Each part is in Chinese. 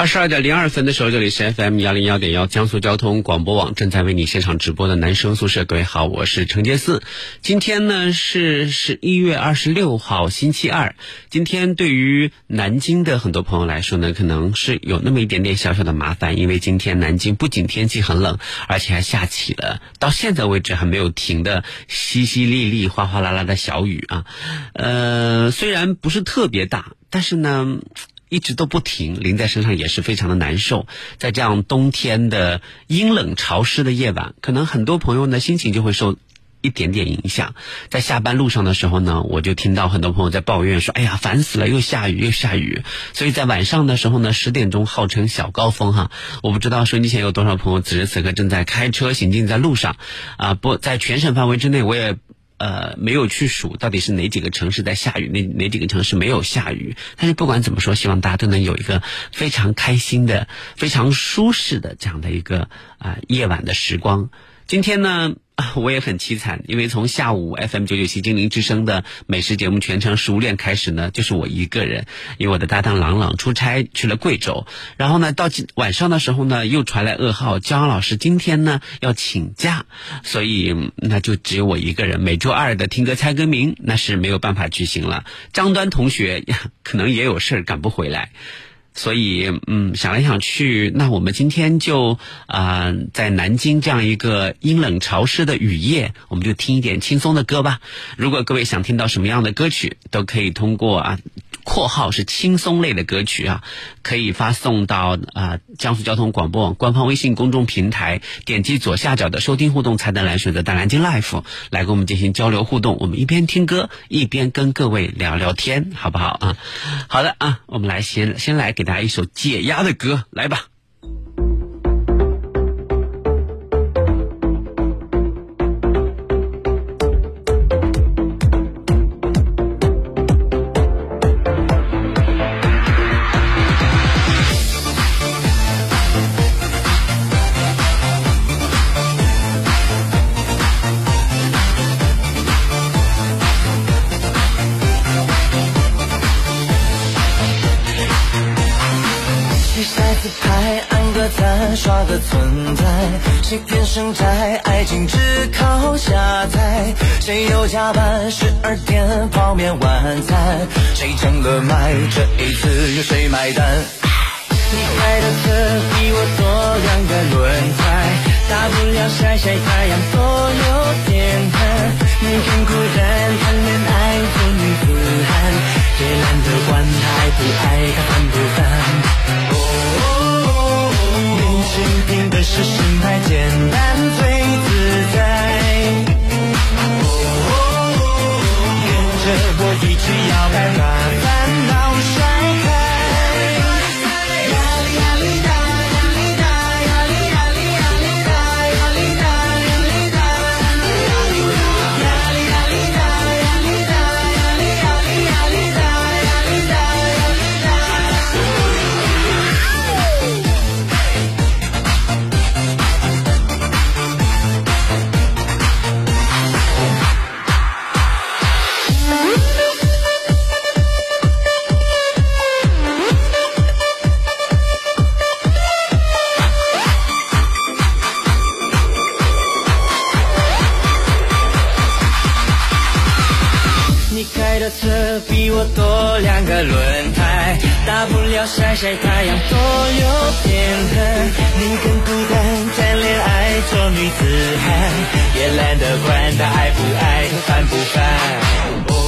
二十二点零二分的时候，这里是 FM 幺零幺点幺江苏交通广播网正在为你现场直播的男生宿舍。各位好，我是程杰四。今天呢是十一月二十六号，星期二。今天对于南京的很多朋友来说呢，可能是有那么一点点小小的麻烦，因为今天南京不仅天气很冷，而且还下起了到现在为止还没有停的淅淅沥沥、哗哗啦啦的小雨啊。呃，虽然不是特别大，但是呢。一直都不停，淋在身上也是非常的难受。在这样冬天的阴冷潮湿的夜晚，可能很多朋友呢心情就会受一点点影响。在下班路上的时候呢，我就听到很多朋友在抱怨说：“哎呀，烦死了，又下雨又下雨。”所以在晚上的时候呢，十点钟号称小高峰哈。我不知道收机前有多少朋友此时此刻正在开车行进在路上啊！不在全省范围之内，我也。呃，没有去数到底是哪几个城市在下雨，哪哪几个城市没有下雨。但是不管怎么说，希望大家都能有一个非常开心的、非常舒适的这样的一个啊夜晚的时光。今天呢。我也很凄惨，因为从下午 FM 九九七精灵之声的美食节目全程熟练开始呢，就是我一个人，因为我的搭档朗朗出差去了贵州，然后呢，到晚上的时候呢，又传来噩耗，焦老师今天呢要请假，所以那就只有我一个人。每周二的听歌猜歌名那是没有办法举行了，张端同学 可能也有事儿赶不回来。所以，嗯，想来想去，那我们今天就啊，在南京这样一个阴冷潮湿的雨夜，我们就听一点轻松的歌吧。如果各位想听到什么样的歌曲，都可以通过啊。括号是轻松类的歌曲啊，可以发送到啊江苏交通广播网官方微信公众平台，点击左下角的收听互动菜单栏，选择大南京 Life 来跟我们进行交流互动。我们一边听歌，一边跟各位聊聊天，好不好啊？好的啊，我们来先先来给大家一首解压的歌，来吧。刷个存在，谁天生在爱情只靠下载？谁又加班十二点泡面晚餐？谁成了麦？这一次由谁买单？你开的车比我多两个轮胎，大不了晒晒太阳多有点寒。你更孤单，谈恋爱做女子汉，也懒得管他爱不爱他烦不烦。凭的是心态简单最自在，跟着我一起摇摆，把烦恼甩多两个轮胎，大不了晒晒太阳，多有点恨。你更孤单，谈恋爱做女子汉，也懒得管他爱不爱，烦不烦。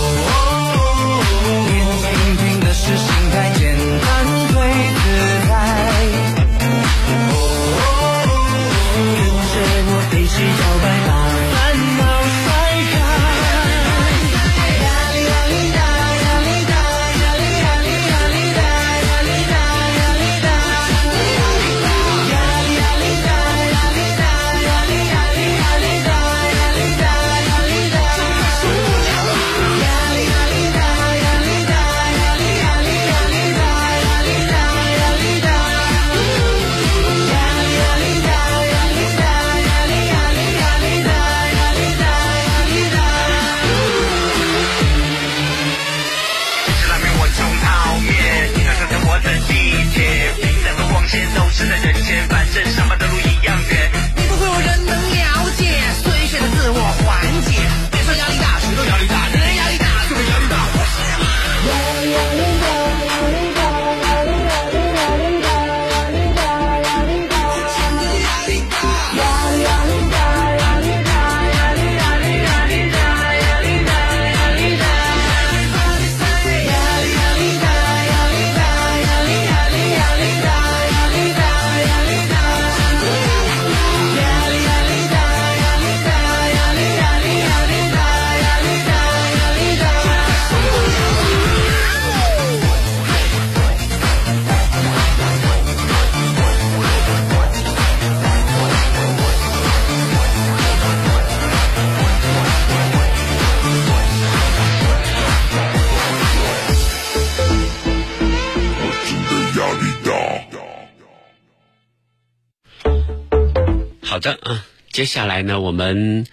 接下来呢，我们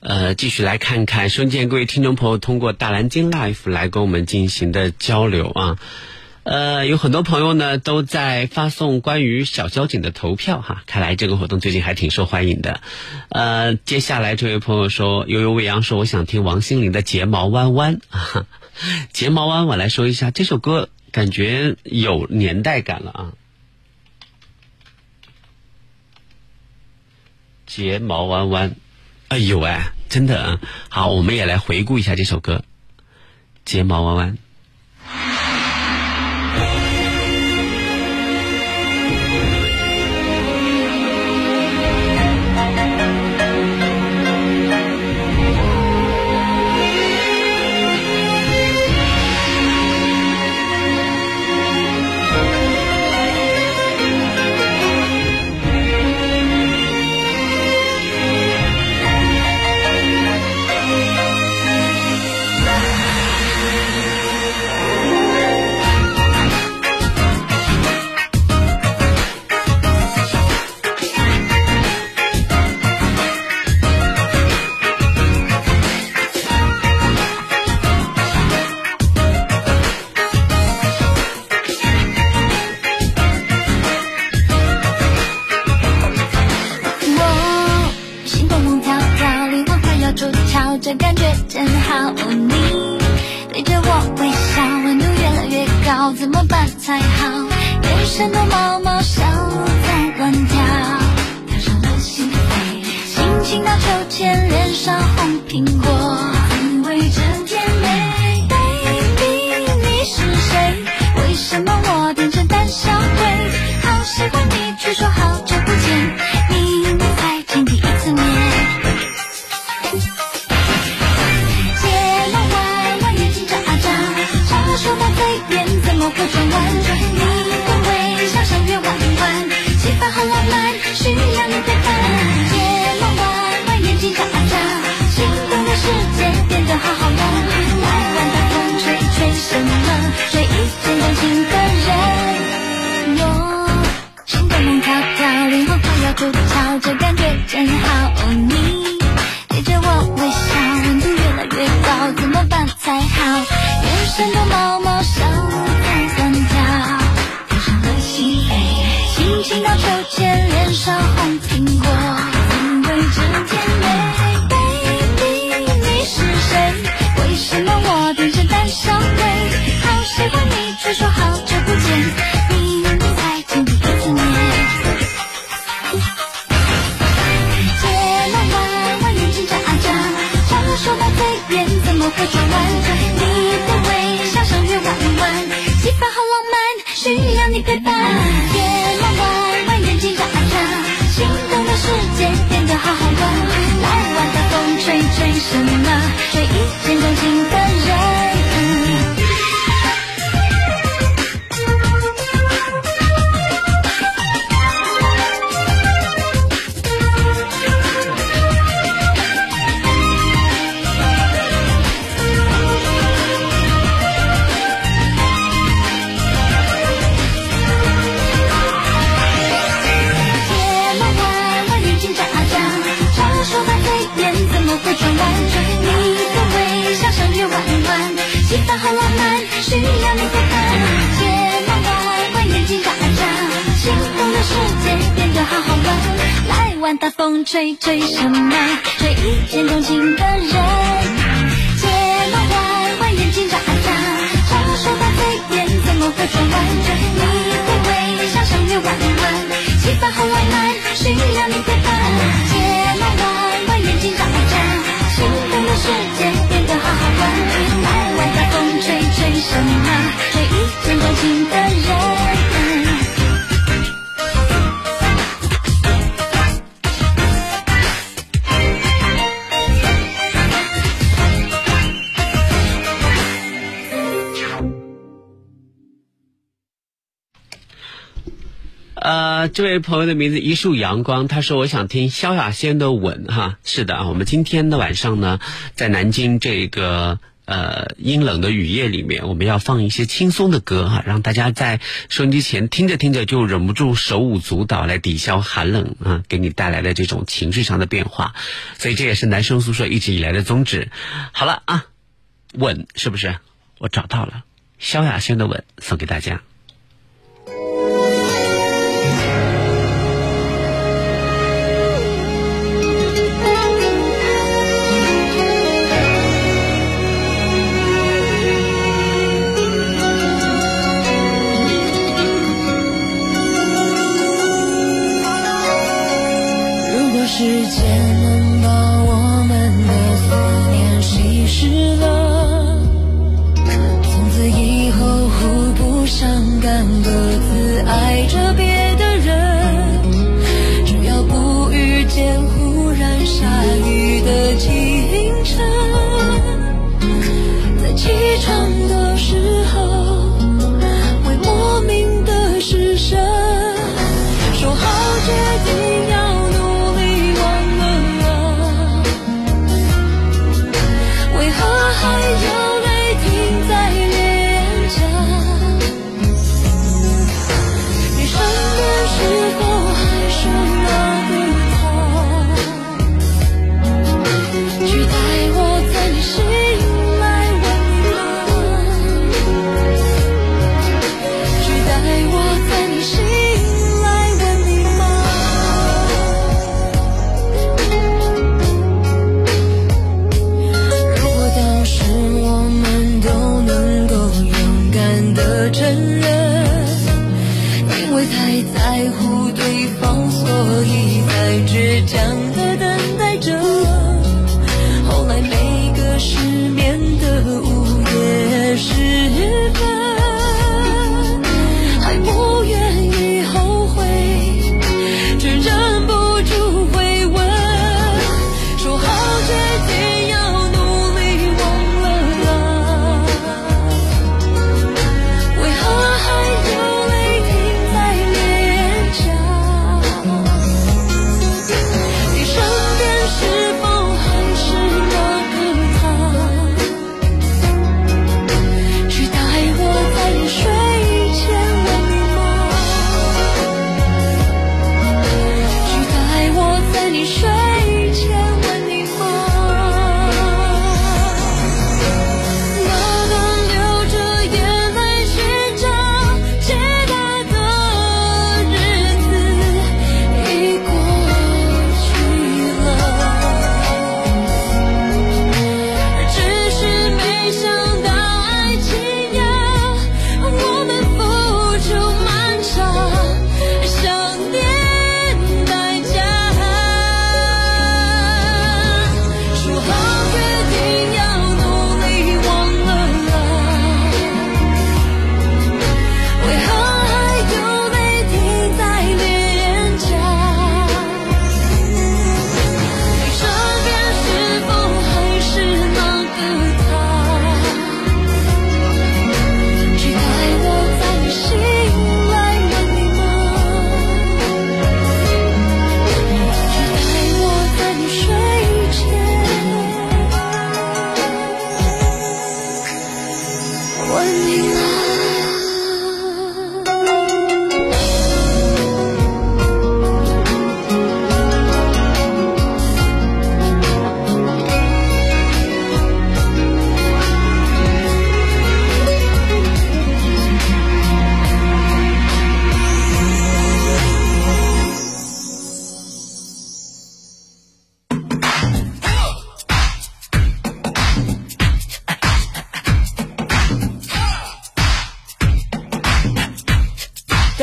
呃继续来看看，瞬间各位听众朋友通过大蓝鲸 Life 来跟我们进行的交流啊。呃，有很多朋友呢都在发送关于小交警的投票哈，看来这个活动最近还挺受欢迎的。呃，接下来这位朋友说，悠悠未央说，我想听王心凌的《睫毛弯弯》啊，《睫毛弯》，我来说一下这首歌，感觉有年代感了啊。睫毛弯弯。哎呦喂真的啊。好我们也来回顾一下这首歌。睫毛弯弯。这位朋友的名字一束阳光，他说我想听萧亚轩的《吻》哈。是的啊，我们今天的晚上呢，在南京这个呃阴冷的雨夜里面，我们要放一些轻松的歌哈，让大家在收音机前听着听着就忍不住手舞足蹈来抵消寒冷啊，给你带来的这种情绪上的变化。所以这也是男生宿舍一直以来的宗旨。好了啊，《吻》是不是？我找到了萧亚轩的《吻》，送给大家。时间能把我们的思念稀释了，从此以后互不相干，各自爱着别的人。只要不遇见忽然下雨的清晨，在起床的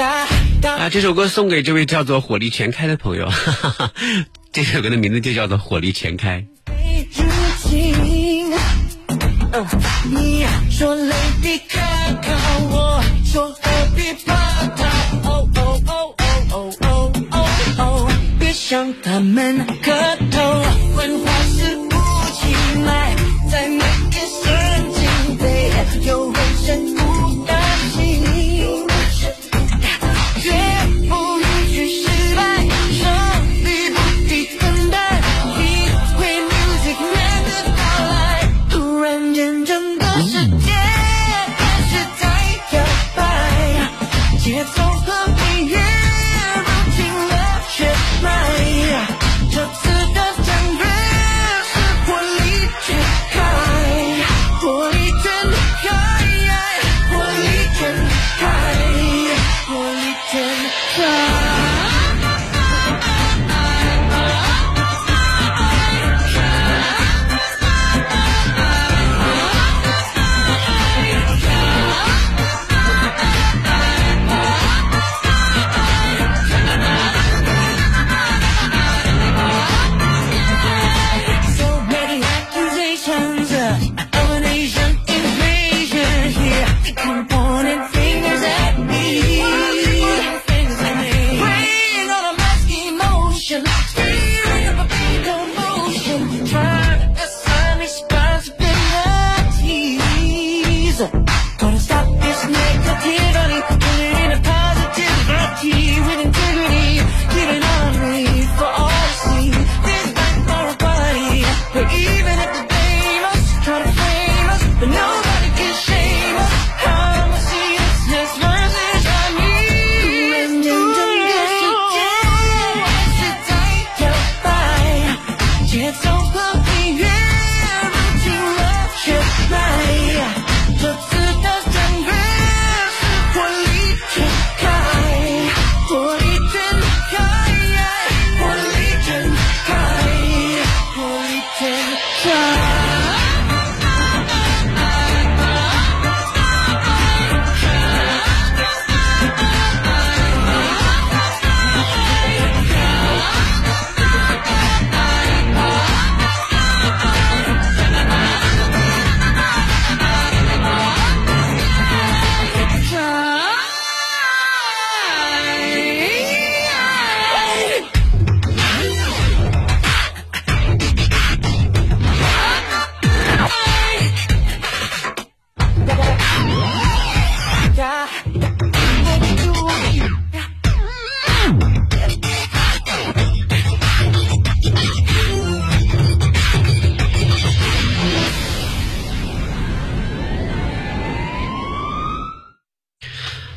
啊，这首歌送给这位叫做火力全开的朋友，哈哈哈，这首歌的名字就叫做火力全开。如今，呃你说 Lady Gaga，我说何必怕他？们磕头，幻化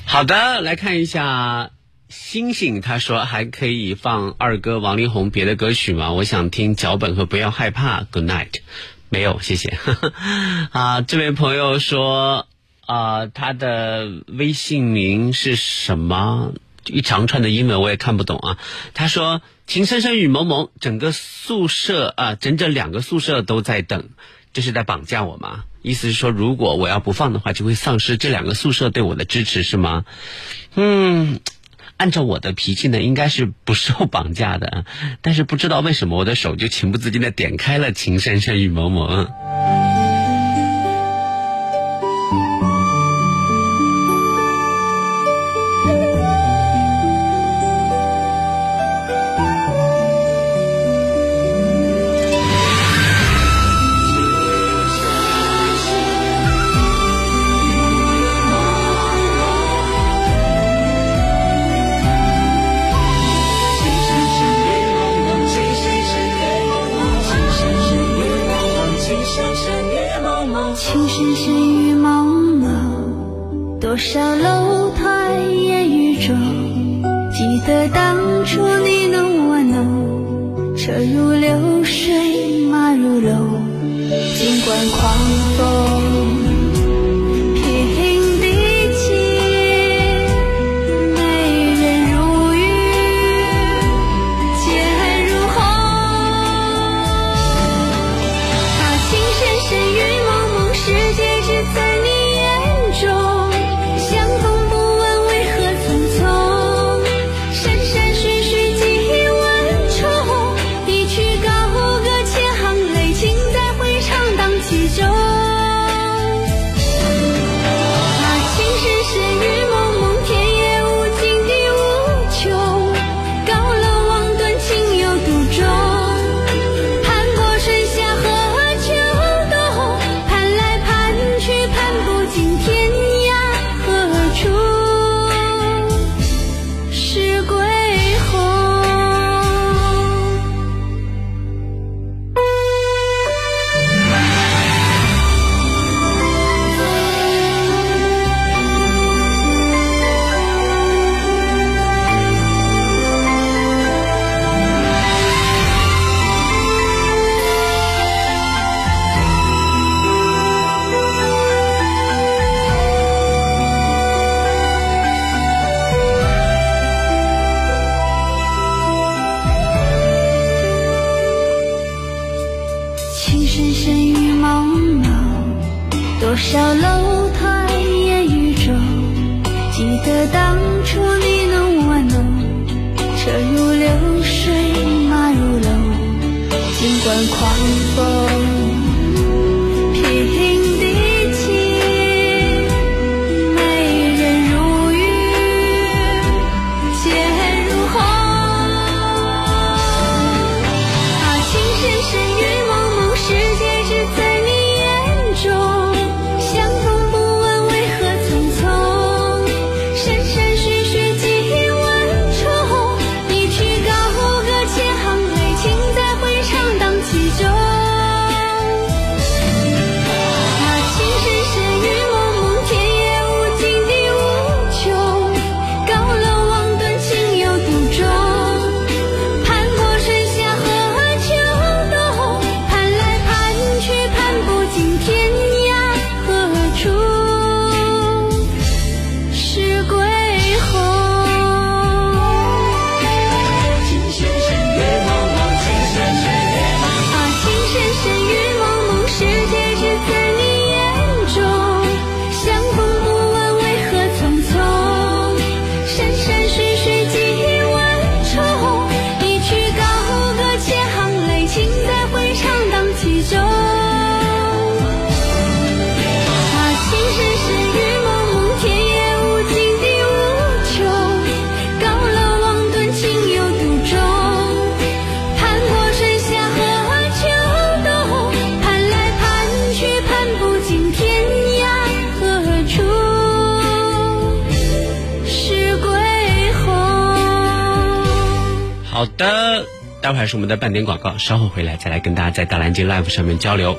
好的，来看一下星星，他说还可以放二哥王力宏别的歌曲吗？我想听脚本和不要害怕，Good night。没有，谢谢。啊，这位朋友说，啊，他的微信名是什么？一长串的英文我也看不懂啊。他说：“情深深雨蒙蒙，整个宿舍啊，整整两个宿舍都在等，这是在绑架我吗？意思是说，如果我要不放的话，就会丧失这两个宿舍对我的支持，是吗？嗯，按照我的脾气呢，应该是不受绑架的，但是不知道为什么我的手就情不自禁的点开了《情深深雨蒙蒙》。多少楼台烟雨中，记得当初你侬我侬，车如流水马如龙，尽管狂风深深雨蒙蒙，多少楼台烟雨中。记得当初你侬我侬，车如流水马如龙，尽管狂风。待会儿是我们的半点广告，稍后回来再来跟大家在大蓝鲸 Live 上面交流。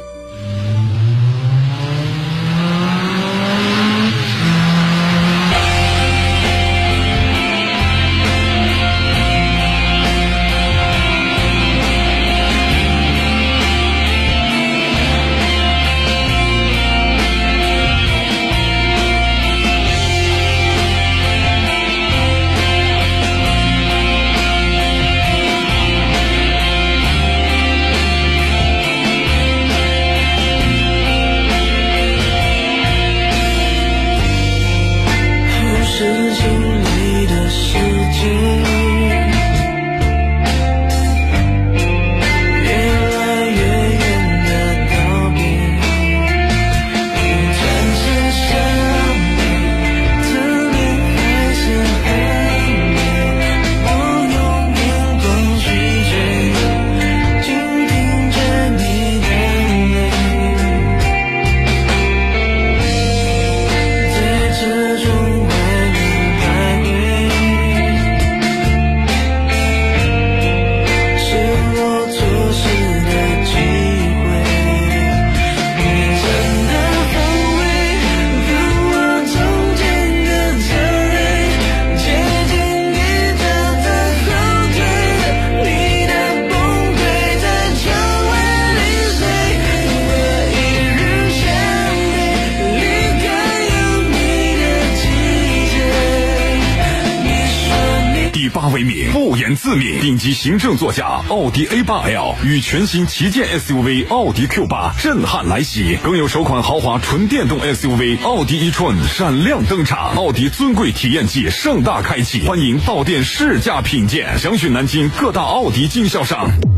顶级行政座驾奥迪 A 八 L 与全新旗舰 SUV 奥迪 Q 八震撼来袭，更有首款豪华纯电动 SUV 奥迪 e-tron 闪亮登场，奥迪尊贵体验季盛大开启，欢迎到店试驾品鉴，详询南京各大奥迪经销商。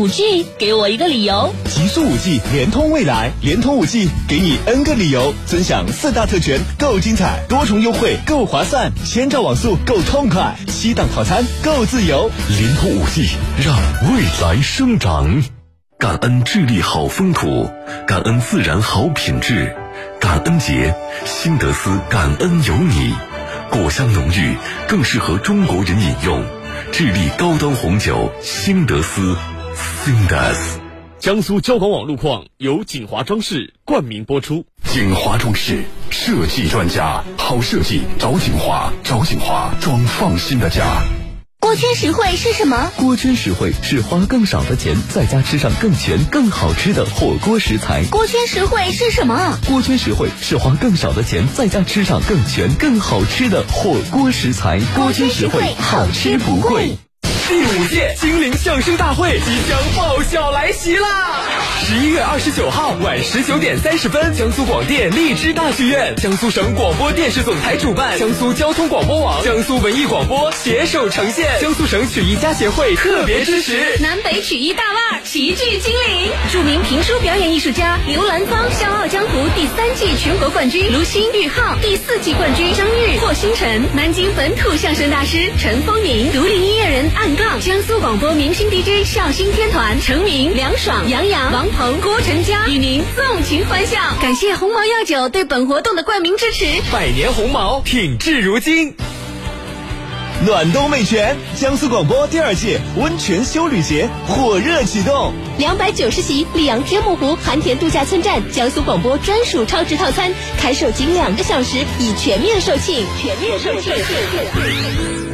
五 G，给我一个理由。极速五 G 联通未来，联通五 G 给你 N 个理由，尊享四大特权，够精彩，多重优惠，够划算，千兆网速够痛快，七档套餐够自由。联通五 G 让未来生长。感恩智利好风土，感恩自然好品质，感恩节，新德斯感恩有你，果香浓郁，更适合中国人饮用。智利高端红酒新德斯 Sindas。江苏交广网路况由锦华装饰冠名播出。锦华装饰设计专家，好设计找锦华，找锦华装放心的家。锅圈实惠是什么？锅圈实惠是花更少的钱，在家吃上更全、更好吃的火锅食材。锅圈实惠是什么？锅圈实惠是花更少的钱，在家吃上更全、更好吃的火锅食材。锅圈实惠，好吃不贵。第五届精灵相声大会即将爆笑来袭啦！十一月二十九号晚十九点三十分，江苏广电荔枝大剧院、江苏省广播电视总台主办，江苏交通广播网、江苏文艺广播携手呈现，江苏省曲艺家协会特别支持。南北曲艺大腕齐聚金陵，著名评书表演艺术家刘兰芳《笑傲江湖》第三季全国冠军，卢鑫、玉浩第四季冠军，张玉、霍星辰，南京本土相声大师陈风宁，独立音乐人暗杠，江苏广播明星 DJ 笑星天团，成名、梁爽、杨洋、王鹏、郭晨佳与您纵情欢笑。感谢鸿茅药酒对本活动的冠名支持。百年鸿茅，品质如金。暖冬美泉，江苏广播第二届温泉修旅节火热启动，两百九十席溧阳天目湖含田度假村站江苏广播专属超值套餐，开售仅两个小时，已全面售罄，全面售罄。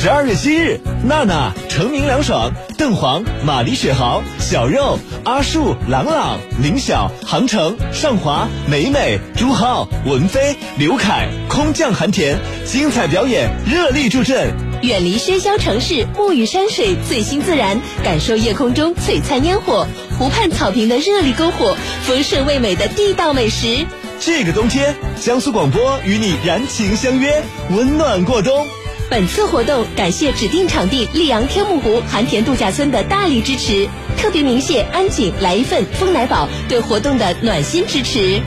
十二月七日，娜娜、成名、凉爽、邓黄、马丽雪豪、小肉、阿树、朗朗、林晓、杭城、尚华、美美、朱浩、文飞、刘凯、空降寒田，精彩表演热力助阵。远离喧嚣城市，沐浴山水，醉心自然，感受夜空中璀璨烟火，湖畔草坪的热力篝火，丰盛味美的地道美食。这个冬天，江苏广播与你燃情相约，温暖过冬。本次活动感谢指定场地溧阳天目湖含田度假村的大力支持，特别鸣谢安井来一份丰奶宝对活动的暖心支持。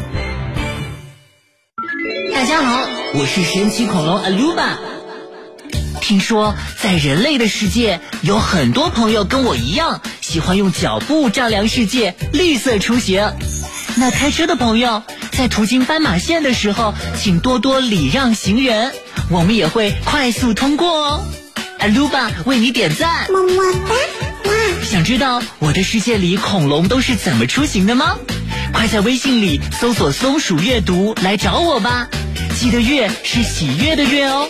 大家好，我是神奇恐龙 Aluba。听说在人类的世界，有很多朋友跟我一样，喜欢用脚步丈量世界，绿色出行。那开车的朋友，在途经斑马线的时候，请多多礼让行人。我们也会快速通过哦，阿鲁巴为你点赞，么么哒！哇想知道我的世界里恐龙都是怎么出行的吗？快在微信里搜索“松鼠阅读”来找我吧，记得“月”是喜悦的“月”哦。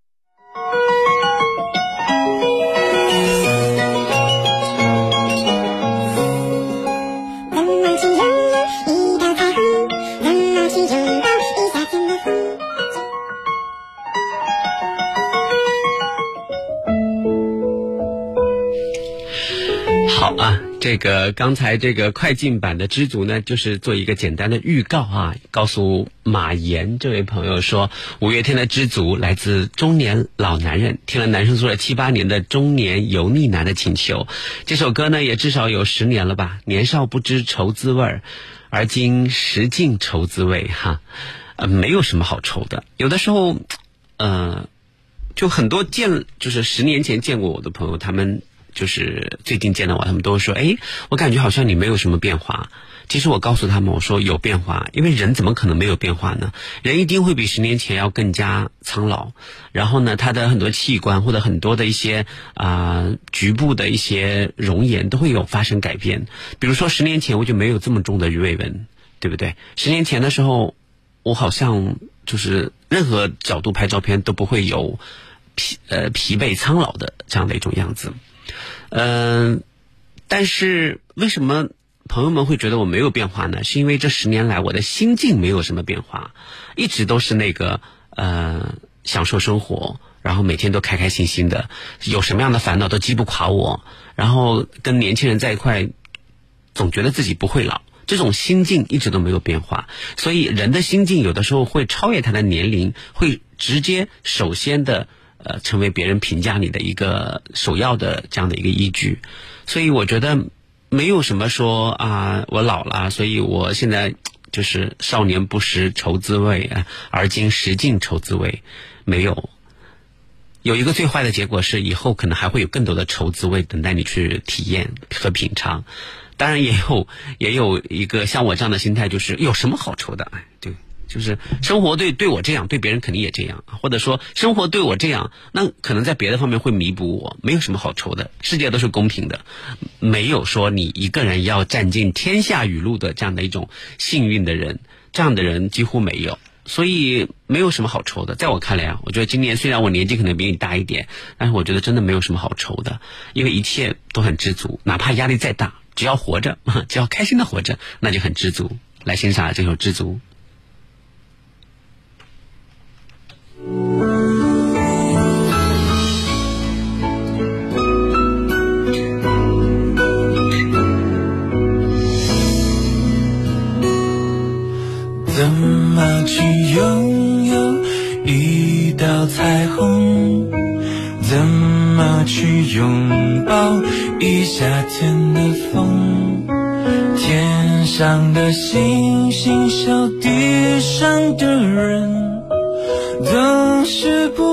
这个刚才这个快进版的知足呢，就是做一个简单的预告啊，告诉马岩这位朋友说，五月天的知足来自中年老男人，听了男生宿舍七八年的中年油腻男的请求，这首歌呢也至少有十年了吧，年少不知愁滋味儿，而今识尽愁滋味哈，呃，没有什么好愁的，有的时候，呃，就很多见就是十年前见过我的朋友，他们。就是最近见到我，他们都说：“哎，我感觉好像你没有什么变化。”其实我告诉他们，我说有变化，因为人怎么可能没有变化呢？人一定会比十年前要更加苍老。然后呢，他的很多器官或者很多的一些啊局部的一些容颜都会有发生改变。比如说十年前我就没有这么重的鱼尾纹，对不对？十年前的时候，我好像就是任何角度拍照片都不会有疲呃疲惫苍老的这样的一种样子。嗯，但是为什么朋友们会觉得我没有变化呢？是因为这十年来我的心境没有什么变化，一直都是那个呃享受生活，然后每天都开开心心的，有什么样的烦恼都击不垮我，然后跟年轻人在一块，总觉得自己不会老，这种心境一直都没有变化。所以人的心境有的时候会超越他的年龄，会直接首先的。呃，成为别人评价你的一个首要的这样的一个依据，所以我觉得没有什么说啊，我老了，所以我现在就是少年不识愁滋味，而今识尽愁滋味，没有。有一个最坏的结果是，以后可能还会有更多的愁滋味等待你去体验和品尝。当然，也有也有一个像我这样的心态，就是有什么好愁的？哎，对，就是生活对对我这样，对别人肯定也这样，或者说生活对我这样，那可能在别的方面会弥补我，没有什么好愁的。世界都是公平的，没有说你一个人要占尽天下雨露的这样的一种幸运的人，这样的人几乎没有。所以没有什么好愁的，在我看来啊，我觉得今年虽然我年纪可能比你大一点，但是我觉得真的没有什么好愁的，因为一切都很知足，哪怕压力再大，只要活着，只要开心的活着，那就很知足。来欣赏这首《知足》。怎么去拥有一道彩虹？怎么去拥抱一夏天的风？天上的星星，笑地上的人，是不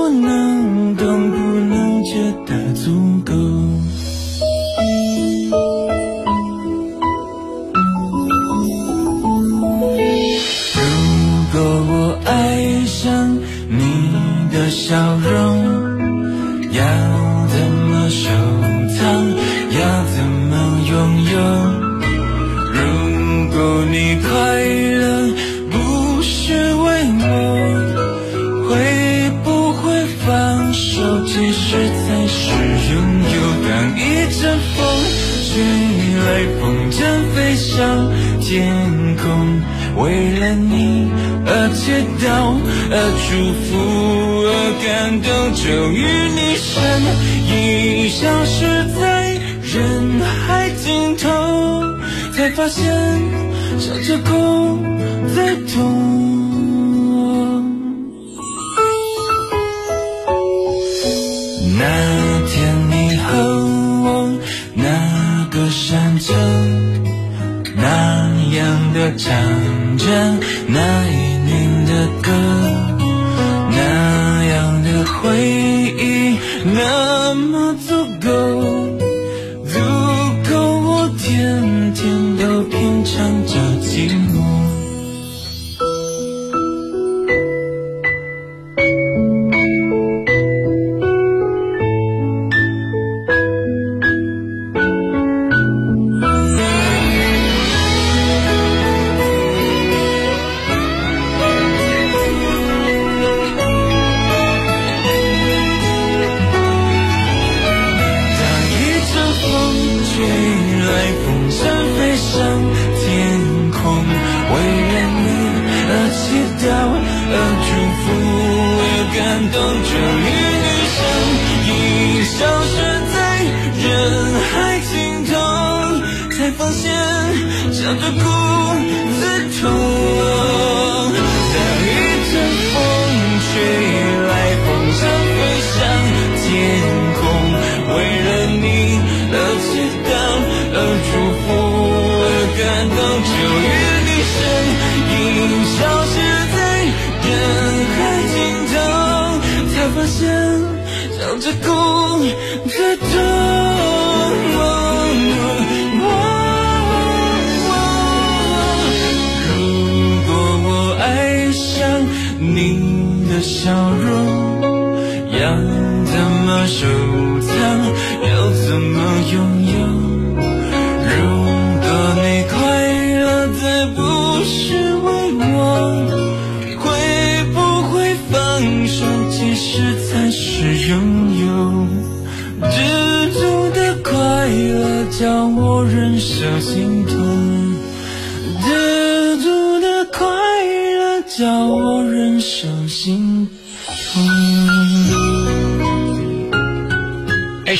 感动，终于你身影消失在人海尽头，才发现笑着哭最痛。那天你和我那个山丘，那样的唱着那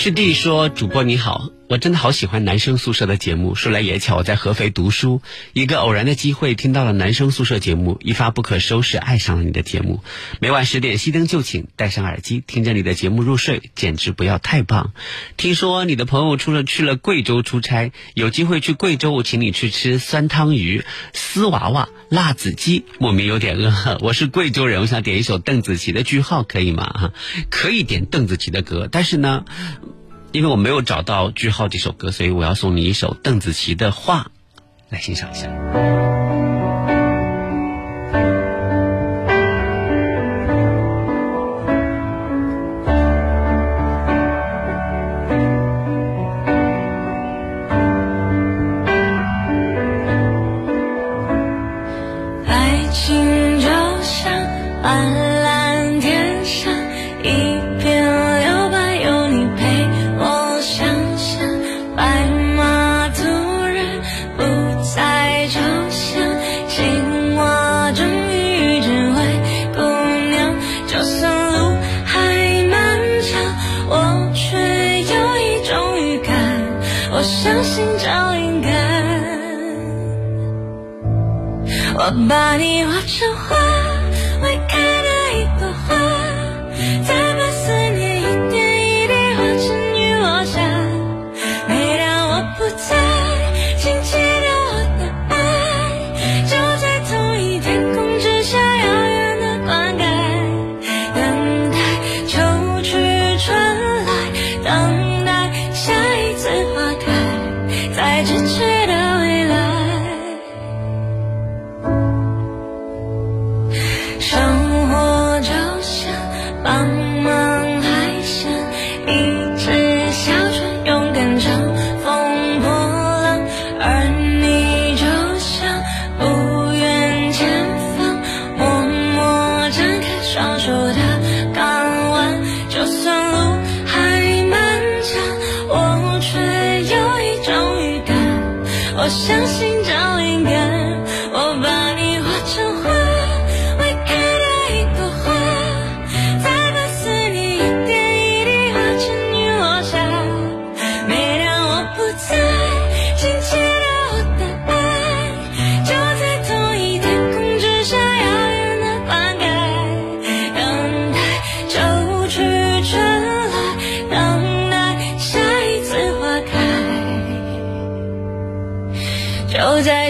师弟说：“主播你好，我真的好喜欢男生宿舍的节目。说来也巧，我在合肥读书，一个偶然的机会听到了男生宿舍节目，一发不可收拾，爱上了你的节目。每晚十点熄灯就寝，戴上耳机听着你的节目入睡，简直不要太棒。听说你的朋友出了去了贵州出差，有机会去贵州，我请你去吃酸汤鱼、丝娃娃、辣子鸡。莫名有点饿，我是贵州人，我想点一首邓紫棋的《句号》，可以吗？哈，可以点邓紫棋的歌，但是呢。因为我没有找到《句号》这首歌，所以我要送你一首邓紫棋的《画》，来欣赏一下。把你画成花，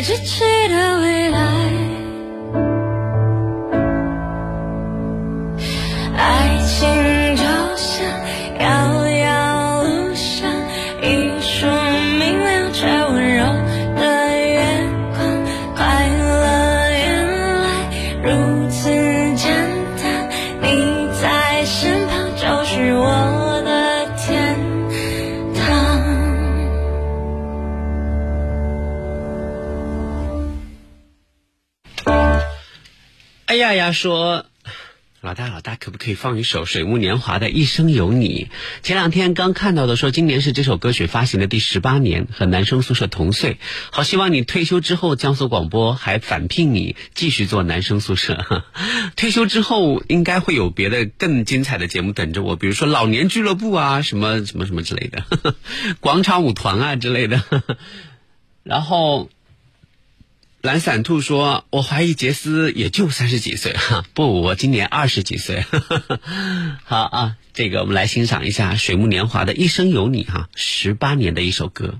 在咫尺他，说。老大，老大，可不可以放一首水木年华的《一生有你》？前两天刚看到的说，今年是这首歌曲发行的第十八年，和男生宿舍同岁。好希望你退休之后，江苏广播还返聘你继续做男生宿舍。退休之后应该会有别的更精彩的节目等着我，比如说老年俱乐部啊，什么什么什么之类的，广场舞团啊之类的。然后。懒散兔说：“我怀疑杰斯也就三十几岁哈，不，我今年二十几岁。好啊，这个我们来欣赏一下水木年华的《一生有你》哈，十八年的一首歌。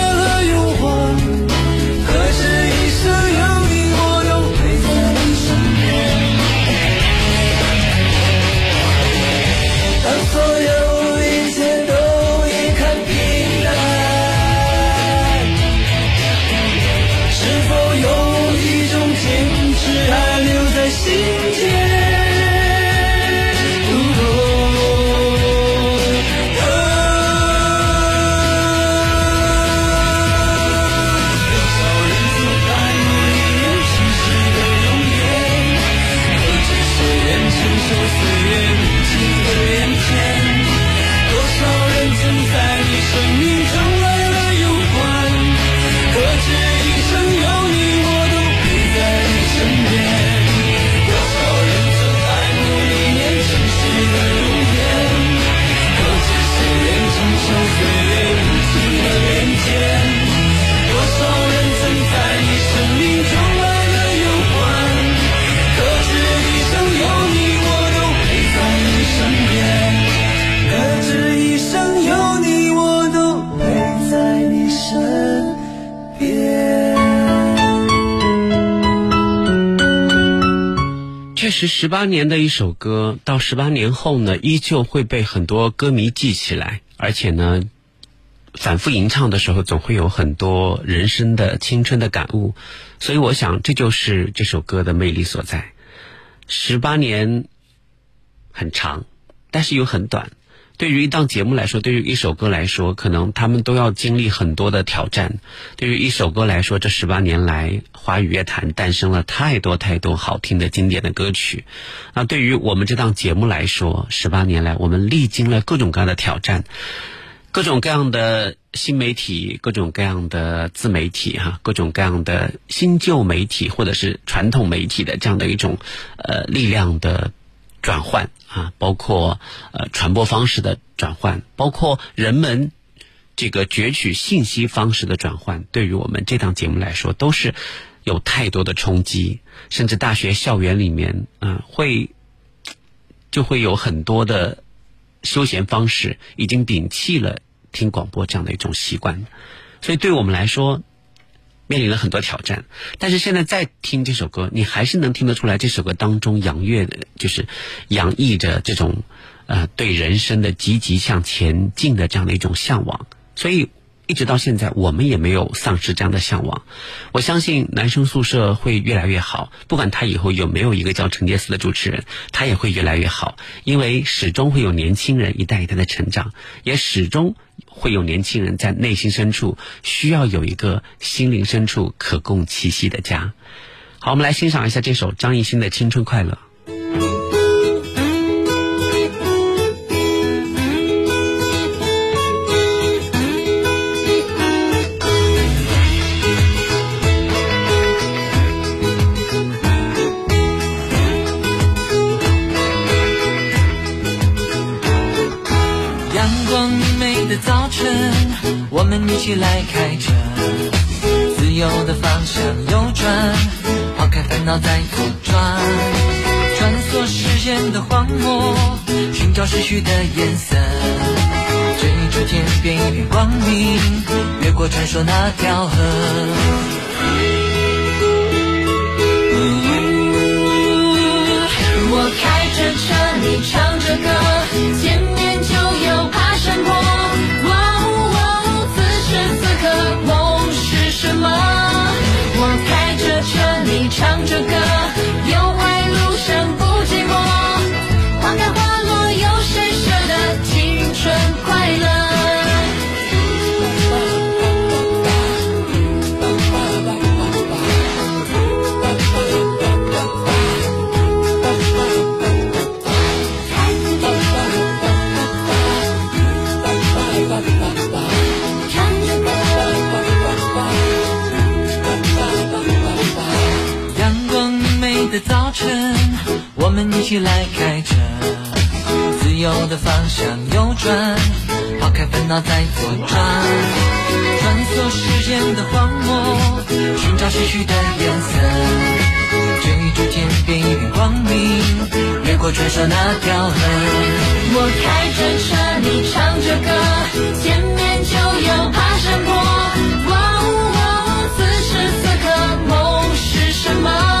确实，十八年的一首歌，到十八年后呢，依旧会被很多歌迷记起来，而且呢，反复吟唱的时候，总会有很多人生的青春的感悟。所以，我想这就是这首歌的魅力所在。十八年很长，但是又很短。对于一档节目来说，对于一首歌来说，可能他们都要经历很多的挑战。对于一首歌来说，这十八年来，华语乐坛诞生了太多太多好听的经典的歌曲。那对于我们这档节目来说，十八年来，我们历经了各种各样的挑战，各种各样的新媒体，各种各样的自媒体，哈，各种各样的新旧媒体或者是传统媒体的这样的一种呃力量的。转换啊，包括呃传播方式的转换，包括人们这个攫取信息方式的转换，对于我们这档节目来说，都是有太多的冲击。甚至大学校园里面，嗯、会就会有很多的休闲方式已经摒弃了听广播这样的一种习惯，所以对我们来说。面临了很多挑战，但是现在再听这首歌，你还是能听得出来这首歌当中洋溢的，就是洋溢着这种呃对人生的积极向前进的这样的一种向往。所以一直到现在，我们也没有丧失这样的向往。我相信男生宿舍会越来越好，不管他以后有没有一个叫陈杰斯的主持人，他也会越来越好，因为始终会有年轻人一代一代的成长，也始终。会有年轻人在内心深处需要有一个心灵深处可供栖息的家。好，我们来欣赏一下这首张艺兴的《青春快乐》。来开着自由的方向右转，抛开烦恼再左转，穿梭时间的荒漠，寻找失去的颜色，追逐天边一片光明，越过传说那条河。唱一起来开车，自由的方向右转，抛开烦恼再左转，穿梭时间的荒漠，寻找逝去的颜色，追逐天边一片光明，越过传说那条河。我开着车，你唱着歌，前面就有爬山坡。哇哦哇哦，此时此刻梦是什么？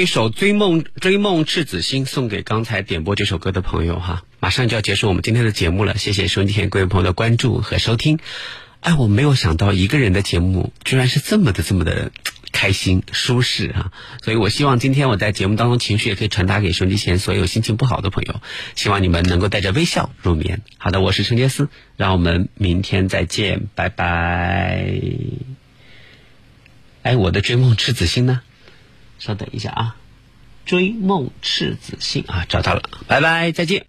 一首《追梦追梦赤子心》送给刚才点播这首歌的朋友哈，马上就要结束我们今天的节目了，谢谢收音机前各位朋友的关注和收听。哎，我没有想到一个人的节目居然是这么的这么的开心舒适啊！所以我希望今天我在节目当中情绪也可以传达给收音机前所有心情不好的朋友，希望你们能够带着微笑入眠。好的，我是陈杰斯，让我们明天再见，拜拜。哎，我的追梦赤子心呢？稍等一下啊，追梦赤子心啊，找到了，拜拜，再见。